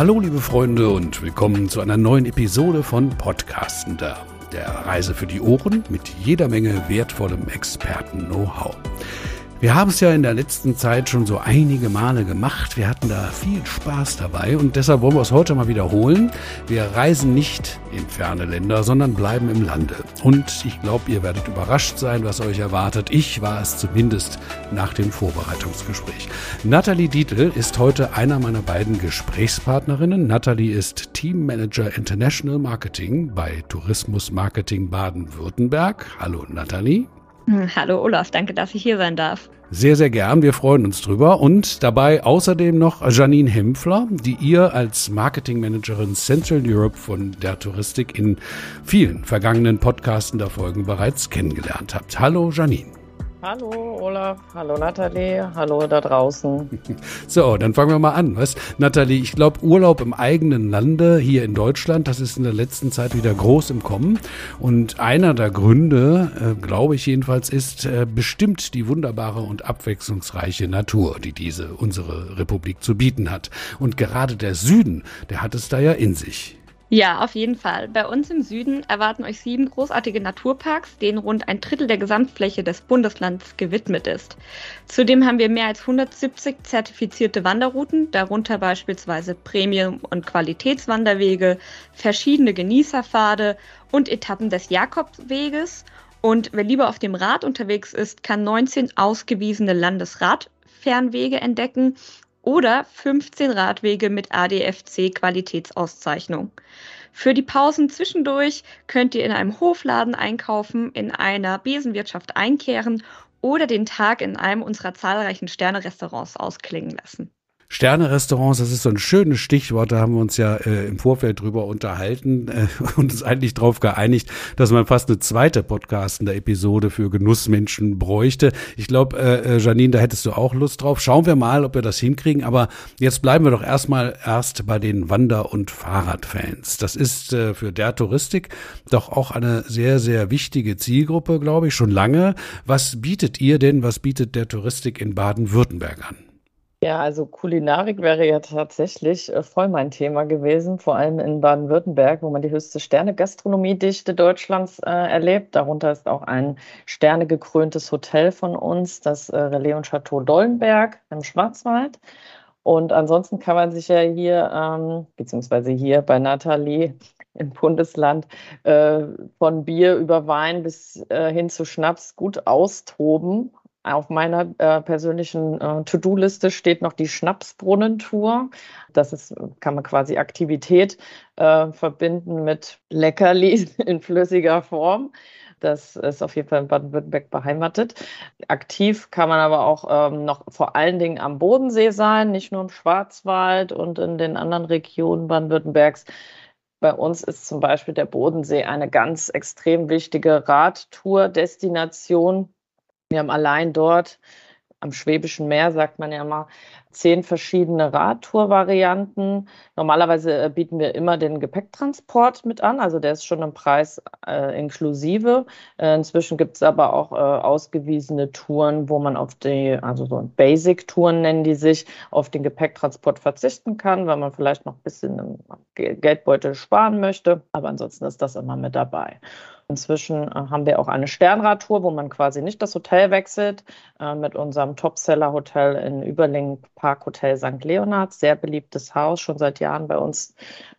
Hallo liebe Freunde und willkommen zu einer neuen Episode von Podcastender, der Reise für die Ohren mit jeder Menge wertvollem Experten-Know-how. Wir haben es ja in der letzten Zeit schon so einige Male gemacht. Wir hatten da viel Spaß dabei und deshalb wollen wir es heute mal wiederholen. Wir reisen nicht in ferne Länder, sondern bleiben im Lande. Und ich glaube, ihr werdet überrascht sein, was euch erwartet. Ich war es zumindest nach dem Vorbereitungsgespräch. Nathalie Dietl ist heute einer meiner beiden Gesprächspartnerinnen. Nathalie ist Teammanager International Marketing bei Tourismus Marketing Baden-Württemberg. Hallo Nathalie. Hallo Olaf, danke, dass ich hier sein darf. Sehr, sehr gern. Wir freuen uns drüber. Und dabei außerdem noch Janine Hempfler, die ihr als Marketingmanagerin Central Europe von der Touristik in vielen vergangenen Podcasten der Folgen bereits kennengelernt habt. Hallo Janine. Hallo Olaf, hallo Nathalie, hallo da draußen. So, dann fangen wir mal an. Was, Nathalie, ich glaube, Urlaub im eigenen Lande hier in Deutschland, das ist in der letzten Zeit wieder groß im Kommen. Und einer der Gründe, äh, glaube ich jedenfalls, ist äh, bestimmt die wunderbare und abwechslungsreiche Natur, die diese unsere Republik zu bieten hat. Und gerade der Süden, der hat es da ja in sich. Ja, auf jeden Fall. Bei uns im Süden erwarten euch sieben großartige Naturparks, denen rund ein Drittel der Gesamtfläche des Bundeslands gewidmet ist. Zudem haben wir mehr als 170 zertifizierte Wanderrouten, darunter beispielsweise Premium- und Qualitätswanderwege, verschiedene Genießerpfade und Etappen des Jakobsweges. Und wer lieber auf dem Rad unterwegs ist, kann 19 ausgewiesene Landesradfernwege entdecken oder 15 Radwege mit ADFC Qualitätsauszeichnung. Für die Pausen zwischendurch könnt ihr in einem Hofladen einkaufen, in einer Besenwirtschaft einkehren oder den Tag in einem unserer zahlreichen Sterne-Restaurants ausklingen lassen. Sterne-Restaurants, das ist so ein schönes Stichwort, da haben wir uns ja äh, im Vorfeld drüber unterhalten äh, und uns eigentlich darauf geeinigt, dass man fast eine zweite podcastende Episode für Genussmenschen bräuchte. Ich glaube, äh, äh, Janine, da hättest du auch Lust drauf. Schauen wir mal, ob wir das hinkriegen, aber jetzt bleiben wir doch erstmal erst bei den Wander- und Fahrradfans. Das ist äh, für der Touristik doch auch eine sehr, sehr wichtige Zielgruppe, glaube ich, schon lange. Was bietet ihr denn, was bietet der Touristik in Baden-Württemberg an? Ja, also Kulinarik wäre ja tatsächlich äh, voll mein Thema gewesen, vor allem in Baden-Württemberg, wo man die höchste Sterne-Gastronomiedichte Deutschlands äh, erlebt. Darunter ist auch ein sternegekröntes Hotel von uns, das äh, Relais und Chateau Dollenberg im Schwarzwald. Und ansonsten kann man sich ja hier, ähm, beziehungsweise hier bei Nathalie im Bundesland, äh, von Bier über Wein bis äh, hin zu Schnaps gut austoben auf meiner äh, persönlichen äh, To-Do-Liste steht noch die Schnapsbrunnentour. Das ist, kann man quasi Aktivität äh, verbinden mit Leckerli in flüssiger Form. Das ist auf jeden Fall in Baden-Württemberg beheimatet. Aktiv kann man aber auch ähm, noch vor allen Dingen am Bodensee sein, nicht nur im Schwarzwald und in den anderen Regionen Baden-Württembergs. Bei uns ist zum Beispiel der Bodensee eine ganz extrem wichtige Radtour-Destination wir haben allein dort am Schwäbischen Meer, sagt man ja mal, zehn verschiedene Radtour-Varianten. Normalerweise äh, bieten wir immer den Gepäcktransport mit an, also der ist schon im Preis äh, inklusive. Äh, inzwischen gibt es aber auch äh, ausgewiesene Touren, wo man auf die, also so Basic-Touren nennen die sich, auf den Gepäcktransport verzichten kann, weil man vielleicht noch ein bisschen im Geldbeutel sparen möchte. Aber ansonsten ist das immer mit dabei. Inzwischen äh, haben wir auch eine Sternradtour, wo man quasi nicht das Hotel wechselt, äh, mit unserem Topseller-Hotel in Überlingen Park Hotel St. Leonhard. Sehr beliebtes Haus, schon seit Jahren bei uns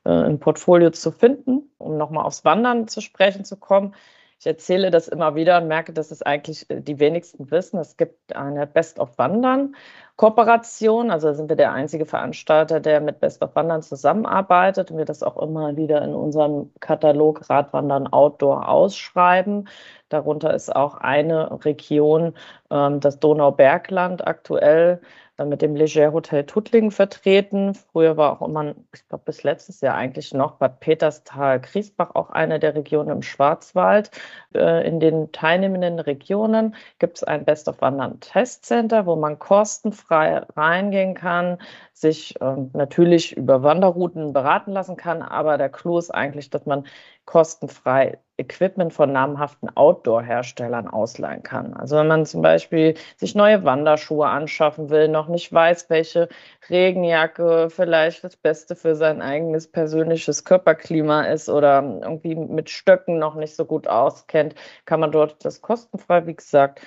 äh, im Portfolio zu finden. Um nochmal aufs Wandern zu sprechen zu kommen. Ich erzähle das immer wieder und merke, dass es eigentlich äh, die wenigsten wissen. Es gibt eine Best of Wandern Kooperation. Also sind wir der einzige Veranstalter, der mit Best of Wandern zusammenarbeitet und wir das auch immer wieder in unserem Katalog Radwandern Outdoor ausschreiben. Darunter ist auch eine Region, ähm, das Donaubergland aktuell mit dem Leger Hotel Tuttlingen vertreten. Früher war auch immer, ich glaube bis letztes Jahr eigentlich noch Bad Peterstal, Griesbach auch eine der Regionen im Schwarzwald. Äh, in den teilnehmenden Regionen gibt es ein Best of Wandern Testcenter, wo man kostenfrei reingehen kann, sich ähm, natürlich über Wanderrouten beraten lassen kann. Aber der Clou ist eigentlich, dass man kostenfrei Equipment von namhaften Outdoor-Herstellern ausleihen kann. Also wenn man zum Beispiel sich neue Wanderschuhe anschaffen will, noch nicht weiß, welche Regenjacke vielleicht das Beste für sein eigenes persönliches Körperklima ist oder irgendwie mit Stöcken noch nicht so gut auskennt, kann man dort das kostenfrei, wie gesagt,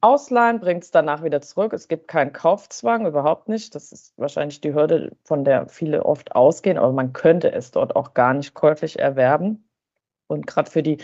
ausleihen, bringt es danach wieder zurück. Es gibt keinen Kaufzwang, überhaupt nicht. Das ist wahrscheinlich die Hürde, von der viele oft ausgehen, aber man könnte es dort auch gar nicht käuflich erwerben. Und gerade für die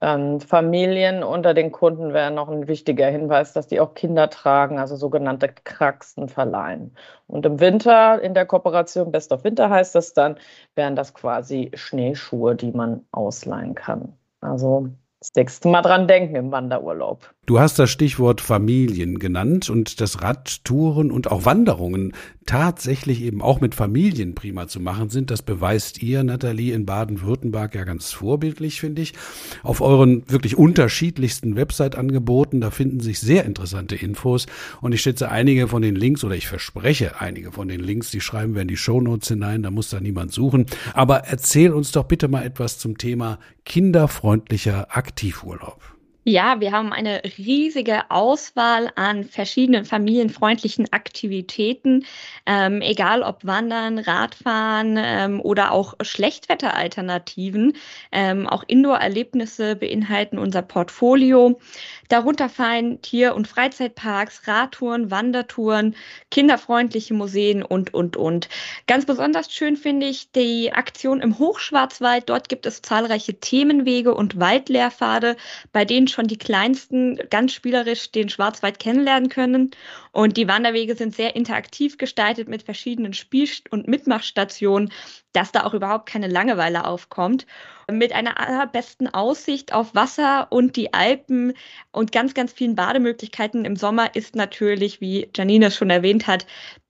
ähm, Familien unter den Kunden wäre noch ein wichtiger Hinweis, dass die auch Kinder tragen, also sogenannte Kraxen verleihen. Und im Winter, in der Kooperation Best of Winter heißt das dann, wären das quasi Schneeschuhe, die man ausleihen kann. Also das nächste Mal dran denken im Wanderurlaub. Du hast das Stichwort Familien genannt und dass Radtouren und auch Wanderungen tatsächlich eben auch mit Familien prima zu machen sind. Das beweist ihr, Nathalie, in Baden-Württemberg ja ganz vorbildlich, finde ich. Auf euren wirklich unterschiedlichsten Website-Angeboten, da finden sich sehr interessante Infos und ich schätze einige von den Links oder ich verspreche einige von den Links, die schreiben wir in die Shownotes hinein, da muss da niemand suchen. Aber erzähl uns doch bitte mal etwas zum Thema kinderfreundlicher Aktivurlaub. Ja, wir haben eine riesige Auswahl an verschiedenen familienfreundlichen Aktivitäten, ähm, egal ob Wandern, Radfahren ähm, oder auch Schlechtwetteralternativen. Ähm, auch Indoor-Erlebnisse beinhalten unser Portfolio. Darunter fallen Tier- und Freizeitparks, Radtouren, Wandertouren, kinderfreundliche Museen und, und, und. Ganz besonders schön finde ich die Aktion im Hochschwarzwald. Dort gibt es zahlreiche Themenwege und Waldlehrpfade, bei denen schon die Kleinsten ganz spielerisch den Schwarzwald kennenlernen können. Und die Wanderwege sind sehr interaktiv gestaltet mit verschiedenen Spiel- und Mitmachstationen, dass da auch überhaupt keine Langeweile aufkommt mit einer allerbesten Aussicht auf Wasser und die Alpen und ganz, ganz vielen Bademöglichkeiten im Sommer ist natürlich, wie Janine schon erwähnt hat,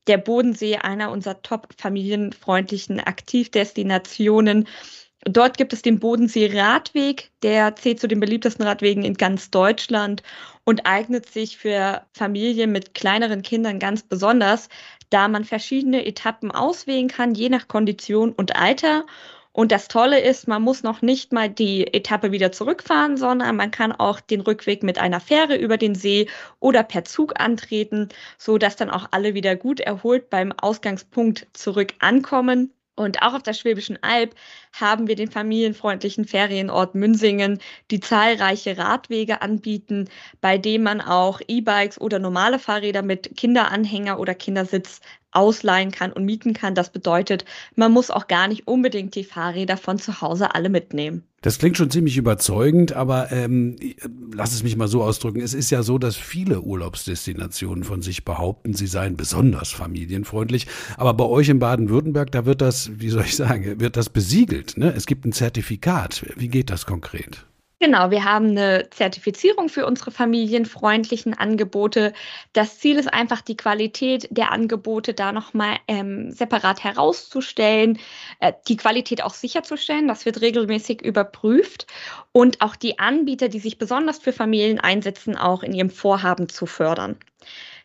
der Bodensee einer unserer top familienfreundlichen Aktivdestinationen. Dort gibt es den Bodensee-Radweg, der zählt zu den beliebtesten Radwegen in ganz Deutschland und eignet sich für Familien mit kleineren Kindern ganz besonders, da man verschiedene Etappen auswählen kann, je nach Kondition und Alter. Und das Tolle ist, man muss noch nicht mal die Etappe wieder zurückfahren, sondern man kann auch den Rückweg mit einer Fähre über den See oder per Zug antreten, so dass dann auch alle wieder gut erholt beim Ausgangspunkt zurück ankommen. Und auch auf der Schwäbischen Alb haben wir den familienfreundlichen Ferienort Münsingen, die zahlreiche Radwege anbieten, bei dem man auch E-Bikes oder normale Fahrräder mit Kinderanhänger oder Kindersitz ausleihen kann und mieten kann. Das bedeutet, man muss auch gar nicht unbedingt die Fahrräder von zu Hause alle mitnehmen. Das klingt schon ziemlich überzeugend, aber ähm, lass es mich mal so ausdrücken. Es ist ja so, dass viele Urlaubsdestinationen von sich behaupten, sie seien besonders familienfreundlich. Aber bei euch in Baden-Württemberg, da wird das, wie soll ich sagen, wird das besiegelt. Ne? Es gibt ein Zertifikat. Wie geht das konkret? Genau, wir haben eine Zertifizierung für unsere familienfreundlichen Angebote. Das Ziel ist einfach, die Qualität der Angebote da nochmal ähm, separat herauszustellen, äh, die Qualität auch sicherzustellen. Das wird regelmäßig überprüft und auch die Anbieter, die sich besonders für Familien einsetzen, auch in ihrem Vorhaben zu fördern.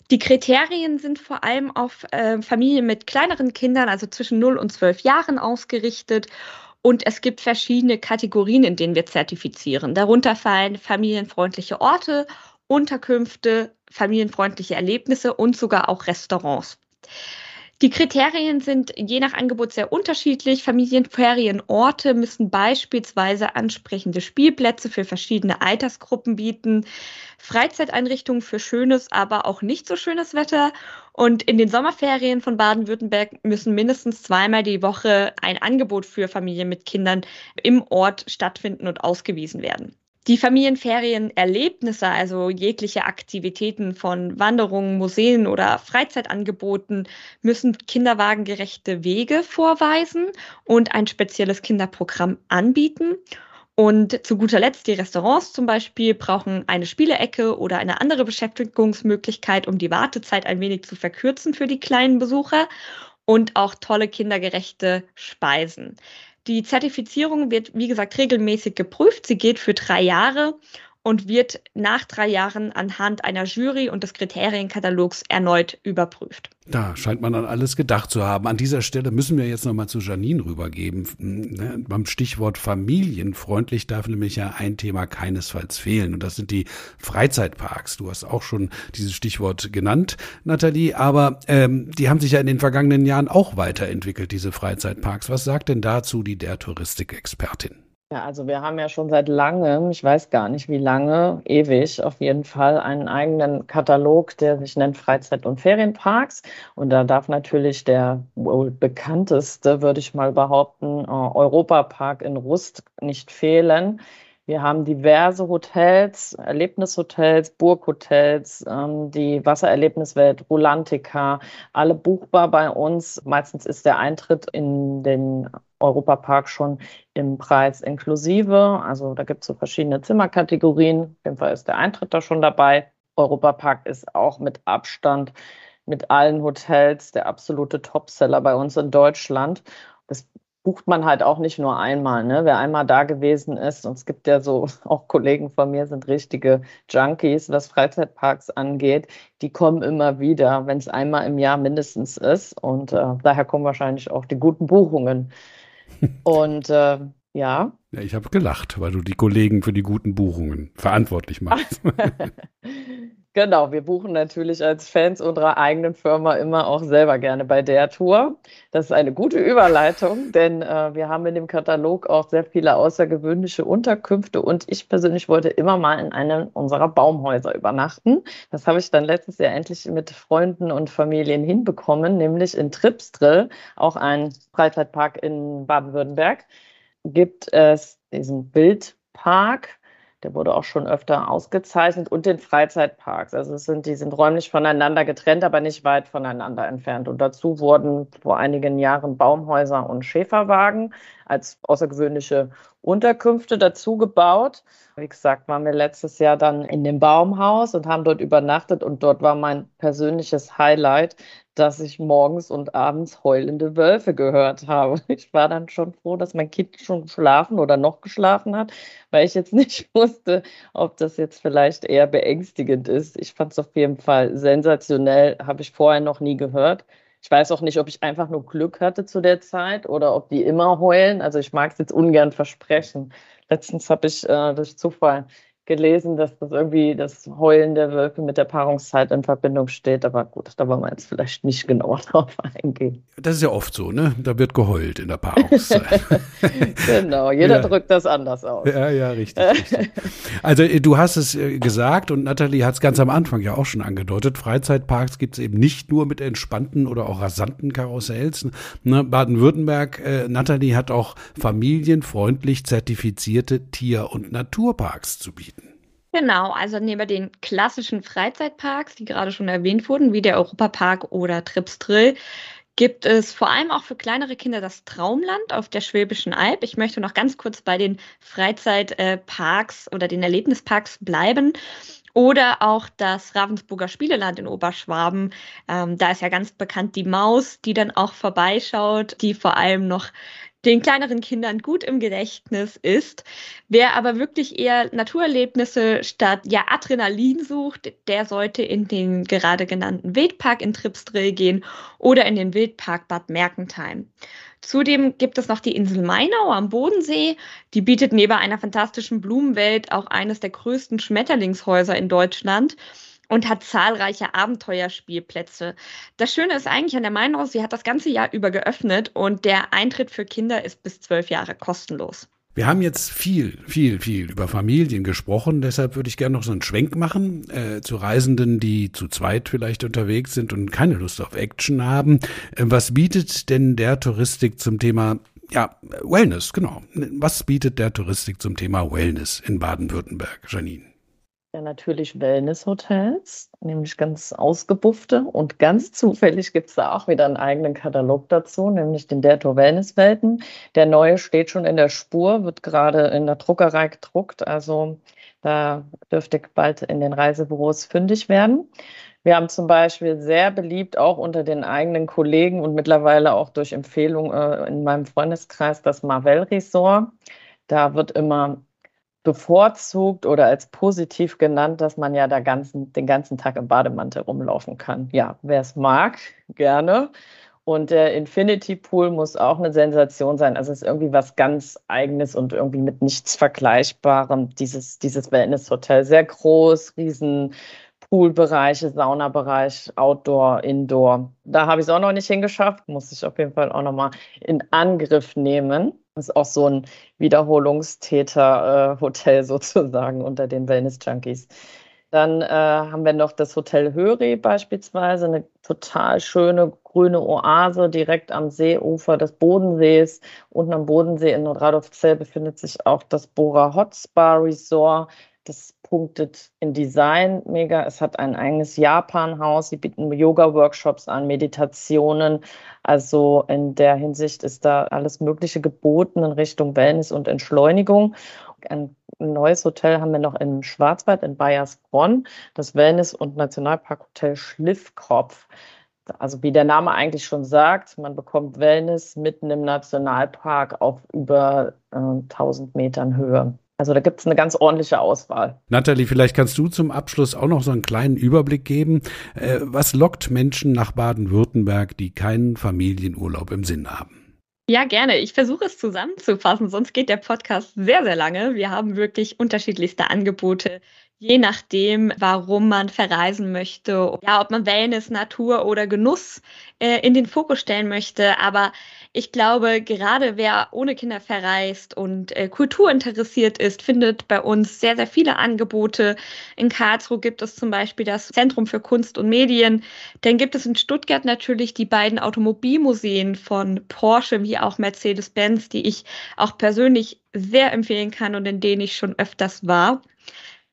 Die Kriterien sind vor allem auf äh, Familien mit kleineren Kindern, also zwischen 0 und 12 Jahren ausgerichtet und es gibt verschiedene Kategorien, in denen wir zertifizieren. Darunter fallen familienfreundliche Orte, Unterkünfte, familienfreundliche Erlebnisse und sogar auch Restaurants. Die Kriterien sind je nach Angebot sehr unterschiedlich. Familienferienorte müssen beispielsweise ansprechende Spielplätze für verschiedene Altersgruppen bieten, Freizeiteinrichtungen für schönes, aber auch nicht so schönes Wetter. Und in den Sommerferien von Baden-Württemberg müssen mindestens zweimal die Woche ein Angebot für Familien mit Kindern im Ort stattfinden und ausgewiesen werden. Die Familienferienerlebnisse, also jegliche Aktivitäten von Wanderungen, Museen oder Freizeitangeboten, müssen kinderwagengerechte Wege vorweisen und ein spezielles Kinderprogramm anbieten. Und zu guter Letzt, die Restaurants zum Beispiel brauchen eine Spielecke oder eine andere Beschäftigungsmöglichkeit, um die Wartezeit ein wenig zu verkürzen für die kleinen Besucher und auch tolle kindergerechte Speisen. Die Zertifizierung wird, wie gesagt, regelmäßig geprüft. Sie geht für drei Jahre und wird nach drei Jahren anhand einer Jury und des Kriterienkatalogs erneut überprüft. Da scheint man an alles gedacht zu haben. An dieser Stelle müssen wir jetzt nochmal zu Janine rübergeben. Ne, beim Stichwort familienfreundlich darf nämlich ja ein Thema keinesfalls fehlen. Und das sind die Freizeitparks. Du hast auch schon dieses Stichwort genannt, Nathalie. Aber ähm, die haben sich ja in den vergangenen Jahren auch weiterentwickelt, diese Freizeitparks. Was sagt denn dazu die der Touristikexpertin? Ja, also wir haben ja schon seit langem, ich weiß gar nicht wie lange, ewig auf jeden Fall, einen eigenen Katalog, der sich nennt Freizeit- und Ferienparks. Und da darf natürlich der wohl bekannteste, würde ich mal behaupten, äh, Europapark in Rust nicht fehlen. Wir haben diverse Hotels, Erlebnishotels, Burghotels, ähm, die Wassererlebniswelt, Rulantica, alle buchbar bei uns. Meistens ist der Eintritt in den Europapark schon im Preis inklusive. Also da gibt es so verschiedene Zimmerkategorien. Auf jeden Fall ist der Eintritt da schon dabei. Europapark ist auch mit Abstand mit allen Hotels der absolute Topseller bei uns in Deutschland. Das bucht man halt auch nicht nur einmal. Ne? Wer einmal da gewesen ist, und es gibt ja so, auch Kollegen von mir sind richtige Junkies, was Freizeitparks angeht, die kommen immer wieder, wenn es einmal im Jahr mindestens ist. Und äh, daher kommen wahrscheinlich auch die guten Buchungen. Und äh, ja. Ja, ich habe gelacht, weil du die Kollegen für die guten Buchungen verantwortlich machst. Genau, wir buchen natürlich als Fans unserer eigenen Firma immer auch selber gerne bei der Tour. Das ist eine gute Überleitung, denn äh, wir haben in dem Katalog auch sehr viele außergewöhnliche Unterkünfte und ich persönlich wollte immer mal in einem unserer Baumhäuser übernachten. Das habe ich dann letztes Jahr endlich mit Freunden und Familien hinbekommen, nämlich in Tripsdrill, auch ein Freizeitpark in Baden-Württemberg, gibt es diesen Wildpark der wurde auch schon öfter ausgezeichnet und den Freizeitparks. Also es sind, die sind räumlich voneinander getrennt, aber nicht weit voneinander entfernt. Und dazu wurden vor einigen Jahren Baumhäuser und Schäferwagen als außergewöhnliche Unterkünfte dazu gebaut. Wie gesagt, waren wir letztes Jahr dann in dem Baumhaus und haben dort übernachtet und dort war mein persönliches Highlight, dass ich morgens und abends heulende Wölfe gehört habe. Ich war dann schon froh, dass mein Kind schon geschlafen oder noch geschlafen hat, weil ich jetzt nicht wusste, ob das jetzt vielleicht eher beängstigend ist. Ich fand es auf jeden Fall sensationell, habe ich vorher noch nie gehört. Ich weiß auch nicht, ob ich einfach nur Glück hatte zu der Zeit oder ob die immer heulen. Also ich mag es jetzt ungern versprechen. Letztens habe ich äh, durch Zufall gelesen, dass das irgendwie das Heulen der Wölfe mit der Paarungszeit in Verbindung steht. Aber gut, da wollen wir jetzt vielleicht nicht genauer drauf eingehen. Das ist ja oft so, ne? Da wird geheult in der Paarungszeit. genau, jeder ja. drückt das anders aus. Ja, ja, richtig, richtig. Also äh, du hast es äh, gesagt und Nathalie hat es ganz am Anfang ja auch schon angedeutet. Freizeitparks gibt es eben nicht nur mit entspannten oder auch rasanten Karussells. Ne? Baden-Württemberg, äh, Nathalie hat auch familienfreundlich zertifizierte Tier- und Naturparks zu bieten. Genau, also neben den klassischen Freizeitparks, die gerade schon erwähnt wurden, wie der Europapark oder Tripsdrill, gibt es vor allem auch für kleinere Kinder das Traumland auf der Schwäbischen Alb. Ich möchte noch ganz kurz bei den Freizeitparks oder den Erlebnisparks bleiben. Oder auch das Ravensburger Spieleland in Oberschwaben. Ähm, da ist ja ganz bekannt die Maus, die dann auch vorbeischaut, die vor allem noch den kleineren Kindern gut im Gedächtnis ist. Wer aber wirklich eher Naturerlebnisse statt ja Adrenalin sucht, der sollte in den gerade genannten Wildpark in Tripsdrill gehen oder in den Wildpark Bad Mergentheim. Zudem gibt es noch die Insel Mainau am Bodensee. Die bietet neben einer fantastischen Blumenwelt auch eines der größten Schmetterlingshäuser in Deutschland und hat zahlreiche Abenteuerspielplätze. Das Schöne ist eigentlich an der Mainau, sie hat das ganze Jahr über geöffnet und der Eintritt für Kinder ist bis zwölf Jahre kostenlos. Wir haben jetzt viel, viel, viel über Familien gesprochen. Deshalb würde ich gerne noch so einen Schwenk machen äh, zu Reisenden, die zu zweit vielleicht unterwegs sind und keine Lust auf Action haben. Äh, was bietet denn der Touristik zum Thema ja, Wellness, genau. Was bietet der Touristik zum Thema Wellness in Baden-Württemberg, Janine? Ja, natürlich Wellness-Hotels, nämlich ganz ausgebuffte. Und ganz zufällig gibt es da auch wieder einen eigenen Katalog dazu, nämlich den Derto Wellness-Welten. Der neue steht schon in der Spur, wird gerade in der Druckerei gedruckt. Also da dürfte bald in den Reisebüros fündig werden. Wir haben zum Beispiel sehr beliebt auch unter den eigenen Kollegen und mittlerweile auch durch Empfehlung äh, in meinem Freundeskreis das Marvel Resort. Da wird immer bevorzugt oder als positiv genannt, dass man ja da ganzen, den ganzen Tag im Bademantel rumlaufen kann. Ja, wer es mag, gerne. Und der Infinity Pool muss auch eine Sensation sein. Also es ist irgendwie was ganz Eigenes und irgendwie mit nichts Vergleichbarem. Dieses, dieses Wellness-Hotel, sehr groß, riesen Poolbereiche, Saunabereich, Outdoor, Indoor. Da habe ich es auch noch nicht hingeschafft, muss ich auf jeden Fall auch nochmal in Angriff nehmen. Das ist auch so ein Wiederholungstäter-Hotel sozusagen unter den Wellness-Junkies. Dann äh, haben wir noch das Hotel Höri beispielsweise, eine total schöne grüne Oase direkt am Seeufer des Bodensees. Unten am Bodensee in Nordradolfzell befindet sich auch das Bora Hot Spa Resort. Das punktet in Design mega. Es hat ein eigenes Japan-Haus. Sie bieten Yoga-Workshops an, Meditationen. Also in der Hinsicht ist da alles Mögliche geboten in Richtung Wellness und Entschleunigung. Ein neues Hotel haben wir noch im Schwarzwald in Bayersbronn, das Wellness- und Nationalparkhotel Schliffkopf. Also wie der Name eigentlich schon sagt, man bekommt Wellness mitten im Nationalpark auf über äh, 1000 Metern Höhe. Also da gibt es eine ganz ordentliche Auswahl. Nathalie, vielleicht kannst du zum Abschluss auch noch so einen kleinen Überblick geben. Äh, was lockt Menschen nach Baden-Württemberg, die keinen Familienurlaub im Sinn haben? Ja, gerne. Ich versuche es zusammenzufassen, sonst geht der Podcast sehr, sehr lange. Wir haben wirklich unterschiedlichste Angebote, je nachdem, warum man verreisen möchte. Ja, ob man Wellness, Natur oder Genuss äh, in den Fokus stellen möchte. Aber ich glaube, gerade wer ohne Kinder verreist und äh, Kultur interessiert ist, findet bei uns sehr, sehr viele Angebote. In Karlsruhe gibt es zum Beispiel das Zentrum für Kunst und Medien. Dann gibt es in Stuttgart natürlich die beiden Automobilmuseen von Porsche wie auch Mercedes-Benz, die ich auch persönlich sehr empfehlen kann und in denen ich schon öfters war.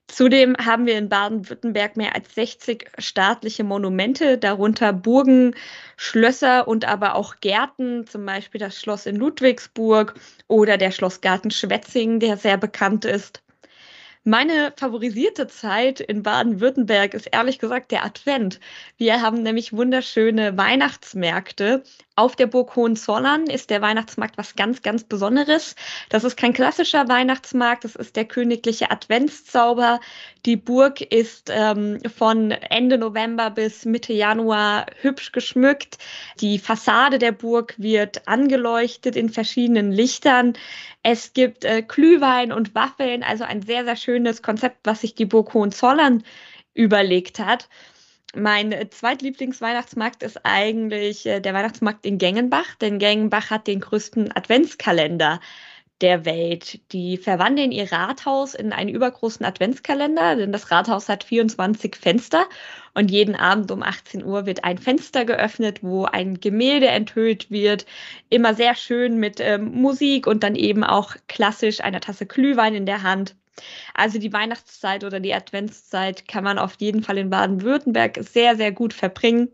Zudem haben wir in Baden-Württemberg mehr als 60 staatliche Monumente, darunter Burgen, Schlösser und aber auch Gärten, zum Beispiel das Schloss in Ludwigsburg oder der Schlossgarten Schwetzingen, der sehr bekannt ist. Meine favorisierte Zeit in Baden-Württemberg ist ehrlich gesagt der Advent. Wir haben nämlich wunderschöne Weihnachtsmärkte. Auf der Burg Hohenzollern ist der Weihnachtsmarkt was ganz, ganz Besonderes. Das ist kein klassischer Weihnachtsmarkt, das ist der königliche Adventszauber. Die Burg ist ähm, von Ende November bis Mitte Januar hübsch geschmückt. Die Fassade der Burg wird angeleuchtet in verschiedenen Lichtern. Es gibt äh, Glühwein und Waffeln, also ein sehr, sehr schönes Konzept, was sich die Burg Hohenzollern überlegt hat. Mein zweitlieblingsweihnachtsmarkt ist eigentlich äh, der Weihnachtsmarkt in Gengenbach, denn Gengenbach hat den größten Adventskalender der Welt. Die verwandeln ihr Rathaus in einen übergroßen Adventskalender, denn das Rathaus hat 24 Fenster und jeden Abend um 18 Uhr wird ein Fenster geöffnet, wo ein Gemälde enthüllt wird. Immer sehr schön mit ähm, Musik und dann eben auch klassisch einer Tasse Glühwein in der Hand. Also die Weihnachtszeit oder die Adventszeit kann man auf jeden Fall in Baden-Württemberg sehr, sehr gut verbringen.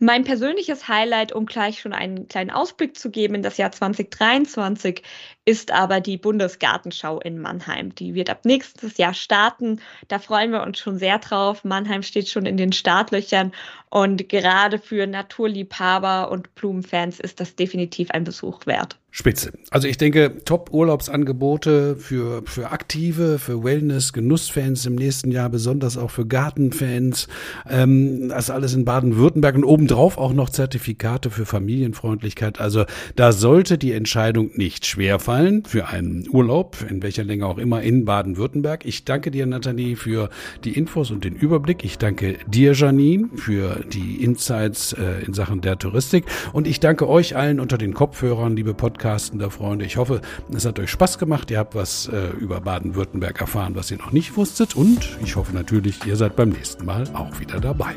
Mein persönliches Highlight, um gleich schon einen kleinen Ausblick zu geben in das Jahr 2023, ist aber die Bundesgartenschau in Mannheim. Die wird ab nächstes Jahr starten. Da freuen wir uns schon sehr drauf. Mannheim steht schon in den Startlöchern und gerade für Naturliebhaber und Blumenfans ist das definitiv ein Besuch wert. Spitze. Also ich denke, Top-Urlaubsangebote für, für Aktive, für Wellness, Genussfans im nächsten Jahr, besonders auch für Gartenfans. Ähm, das alles in Baden-Württemberg und obendrauf auch noch Zertifikate für Familienfreundlichkeit. Also da sollte die Entscheidung nicht schwer fallen für einen Urlaub, in welcher Länge auch immer, in Baden-Württemberg. Ich danke dir, Nathalie, für die Infos und den Überblick. Ich danke dir, Janine, für die Insights äh, in Sachen der Touristik. Und ich danke euch allen unter den Kopfhörern, liebe Podcast podcastender Freunde. Ich hoffe, es hat euch Spaß gemacht. Ihr habt was äh, über Baden-Württemberg erfahren, was ihr noch nicht wusstet. Und ich hoffe natürlich, ihr seid beim nächsten Mal auch wieder dabei.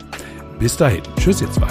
Bis dahin. Tschüss, ihr zwei.